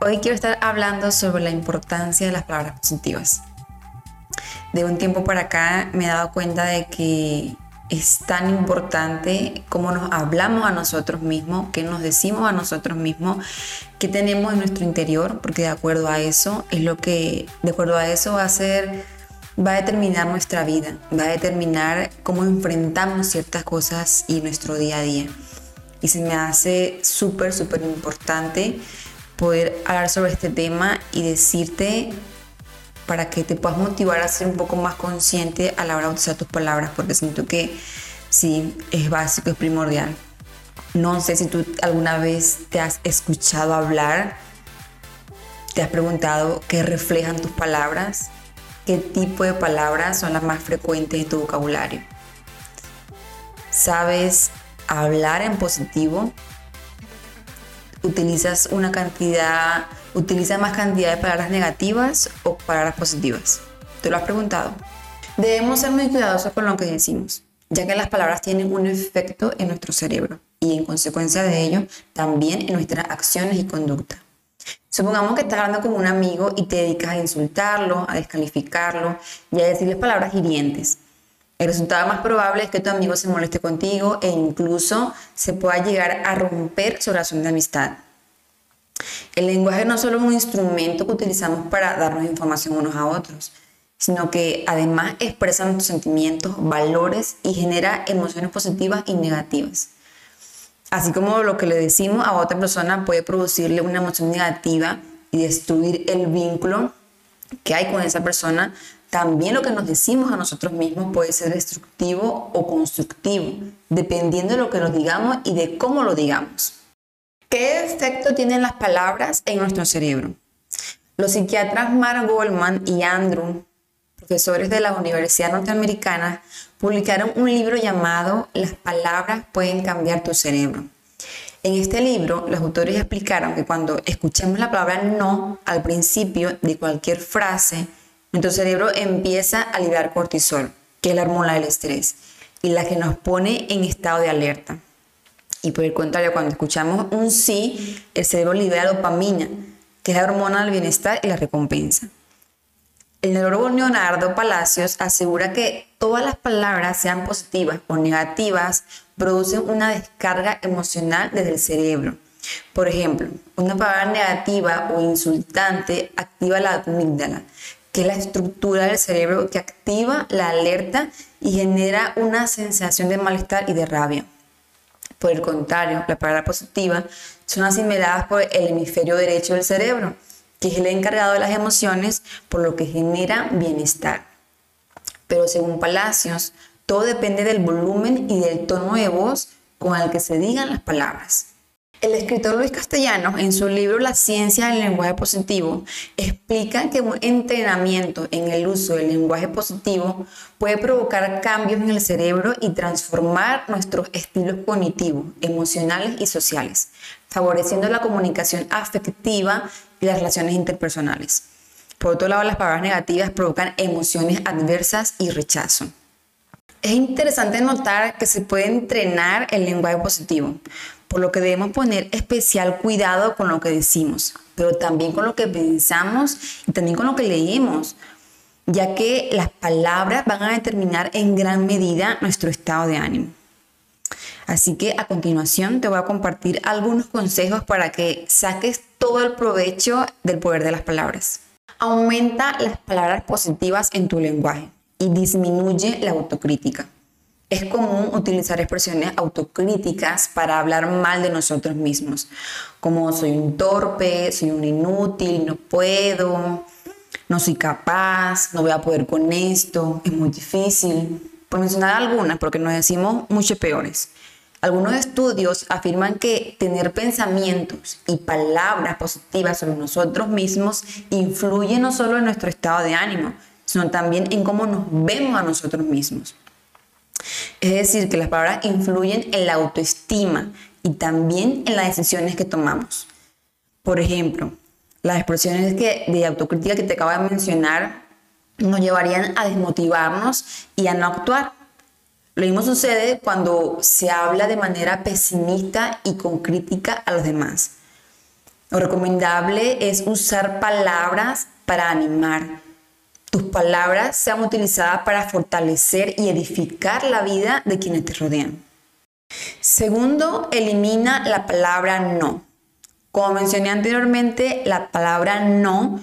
Hoy quiero estar hablando sobre la importancia de las palabras positivas. De un tiempo para acá me he dado cuenta de que es tan importante cómo nos hablamos a nosotros mismos, qué nos decimos a nosotros mismos, qué tenemos en nuestro interior, porque de acuerdo a eso es lo que, de acuerdo a eso va a ser, va a determinar nuestra vida, va a determinar cómo enfrentamos ciertas cosas y nuestro día a día. Y se me hace súper, súper importante poder hablar sobre este tema y decirte para que te puedas motivar a ser un poco más consciente a la hora de usar tus palabras, porque siento que sí, es básico, es primordial. No sé si tú alguna vez te has escuchado hablar, te has preguntado qué reflejan tus palabras, qué tipo de palabras son las más frecuentes en tu vocabulario. ¿Sabes hablar en positivo? Utilizas una cantidad, utilizas más cantidad de palabras negativas o palabras positivas. ¿Te lo has preguntado? Debemos ser muy cuidadosos con lo que decimos, ya que las palabras tienen un efecto en nuestro cerebro y en consecuencia de ello también en nuestras acciones y conducta. Supongamos que estás hablando con un amigo y te dedicas a insultarlo, a descalificarlo y a decirle palabras hirientes. El resultado más probable es que tu amigo se moleste contigo e incluso se pueda llegar a romper su relación de amistad. El lenguaje no solo es un instrumento que utilizamos para darnos información unos a otros, sino que además expresa nuestros sentimientos, valores y genera emociones positivas y negativas. Así como lo que le decimos a otra persona puede producirle una emoción negativa y destruir el vínculo que hay con esa persona, también lo que nos decimos a nosotros mismos puede ser destructivo o constructivo, dependiendo de lo que nos digamos y de cómo lo digamos. ¿Qué efecto tienen las palabras en nuestro cerebro? Los psiquiatras Mark Goldman y Andrew, profesores de la Universidad Norteamericana, publicaron un libro llamado Las palabras pueden cambiar tu cerebro. En este libro, los autores explicaron que cuando escuchamos la palabra no al principio de cualquier frase, nuestro cerebro empieza a liberar cortisol, que es la hormona del estrés, y la que nos pone en estado de alerta. Y por el contrario, cuando escuchamos un sí, el cerebro libera dopamina, que es la hormona del bienestar y la recompensa. El neurólogo Leonardo Palacios asegura que todas las palabras, sean positivas o negativas, producen una descarga emocional desde el cerebro. Por ejemplo, una palabra negativa o insultante activa la amígdala, que es la estructura del cerebro que activa la alerta y genera una sensación de malestar y de rabia. Por el contrario, la palabra positiva son asimiladas por el hemisferio derecho del cerebro, que es el encargado de las emociones, por lo que genera bienestar. Pero según Palacios, todo depende del volumen y del tono de voz con el que se digan las palabras. El escritor Luis Castellano, en su libro La ciencia del lenguaje positivo, explica que un entrenamiento en el uso del lenguaje positivo puede provocar cambios en el cerebro y transformar nuestros estilos cognitivos, emocionales y sociales, favoreciendo la comunicación afectiva y las relaciones interpersonales. Por otro lado, las palabras negativas provocan emociones adversas y rechazo. Es interesante notar que se puede entrenar el lenguaje positivo, por lo que debemos poner especial cuidado con lo que decimos, pero también con lo que pensamos y también con lo que leemos, ya que las palabras van a determinar en gran medida nuestro estado de ánimo. Así que a continuación te voy a compartir algunos consejos para que saques todo el provecho del poder de las palabras. Aumenta las palabras positivas en tu lenguaje y disminuye la autocrítica. Es común utilizar expresiones autocríticas para hablar mal de nosotros mismos, como soy un torpe, soy un inútil, no puedo, no soy capaz, no voy a poder con esto, es muy difícil, por mencionar algunas, porque nos decimos mucho peores. Algunos estudios afirman que tener pensamientos y palabras positivas sobre nosotros mismos influye no solo en nuestro estado de ánimo, sino también en cómo nos vemos a nosotros mismos. Es decir, que las palabras influyen en la autoestima y también en las decisiones que tomamos. Por ejemplo, las expresiones de autocrítica que te acabo de mencionar nos llevarían a desmotivarnos y a no actuar. Lo mismo sucede cuando se habla de manera pesimista y con crítica a los demás. Lo recomendable es usar palabras para animar. Tus palabras sean utilizadas para fortalecer y edificar la vida de quienes te rodean. Segundo, elimina la palabra no. Como mencioné anteriormente, la palabra no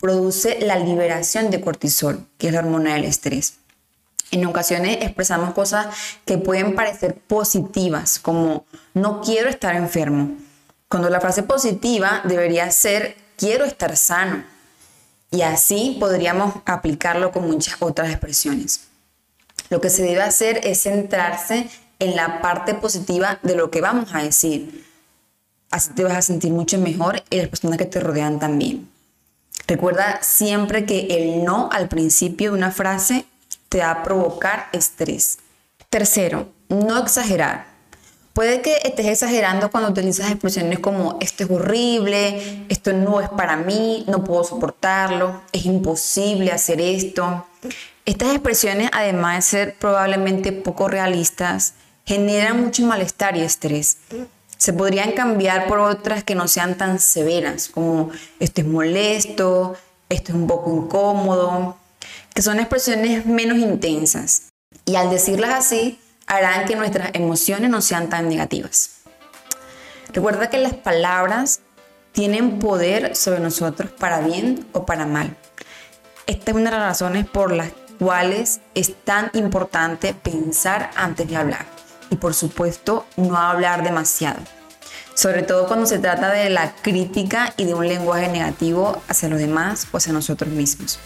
produce la liberación de cortisol, que es la hormona del estrés. En ocasiones expresamos cosas que pueden parecer positivas, como no quiero estar enfermo, cuando la frase positiva debería ser quiero estar sano. Y así podríamos aplicarlo con muchas otras expresiones. Lo que se debe hacer es centrarse en la parte positiva de lo que vamos a decir Así te vas a sentir mucho mejor y las personas que te rodean también. Recuerda siempre que el no al principio de una frase te va a provocar estrés. Tercero, no exagerar. Puede que estés exagerando cuando utilizas expresiones como esto es horrible, esto no es para mí, no puedo soportarlo, es imposible hacer esto. Estas expresiones, además de ser probablemente poco realistas, generan mucho malestar y estrés se podrían cambiar por otras que no sean tan severas, como esto es molesto, esto es un poco incómodo, que son expresiones menos intensas. Y al decirlas así, harán que nuestras emociones no sean tan negativas. Recuerda que las palabras tienen poder sobre nosotros para bien o para mal. Esta es una de las razones por las cuales es tan importante pensar antes de hablar y por supuesto no hablar demasiado, sobre todo cuando se trata de la crítica y de un lenguaje negativo hacia los demás o hacia nosotros mismos.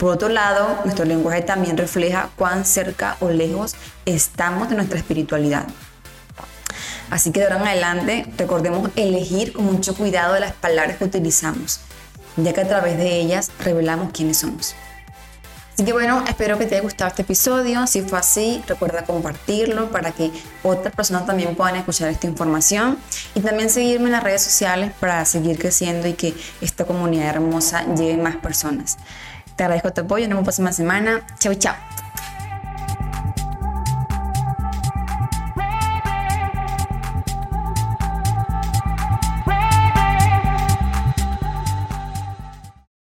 Por otro lado, nuestro lenguaje también refleja cuán cerca o lejos estamos de nuestra espiritualidad. Así que de ahora en adelante recordemos elegir con mucho cuidado de las palabras que utilizamos, ya que a través de ellas revelamos quiénes somos. Así que bueno, espero que te haya gustado este episodio. Si fue así, recuerda compartirlo para que otras personas también puedan escuchar esta información. Y también seguirme en las redes sociales para seguir creciendo y que esta comunidad hermosa llegue más personas. Te agradezco tu apoyo. Nos vemos la próxima semana. Chao, chao.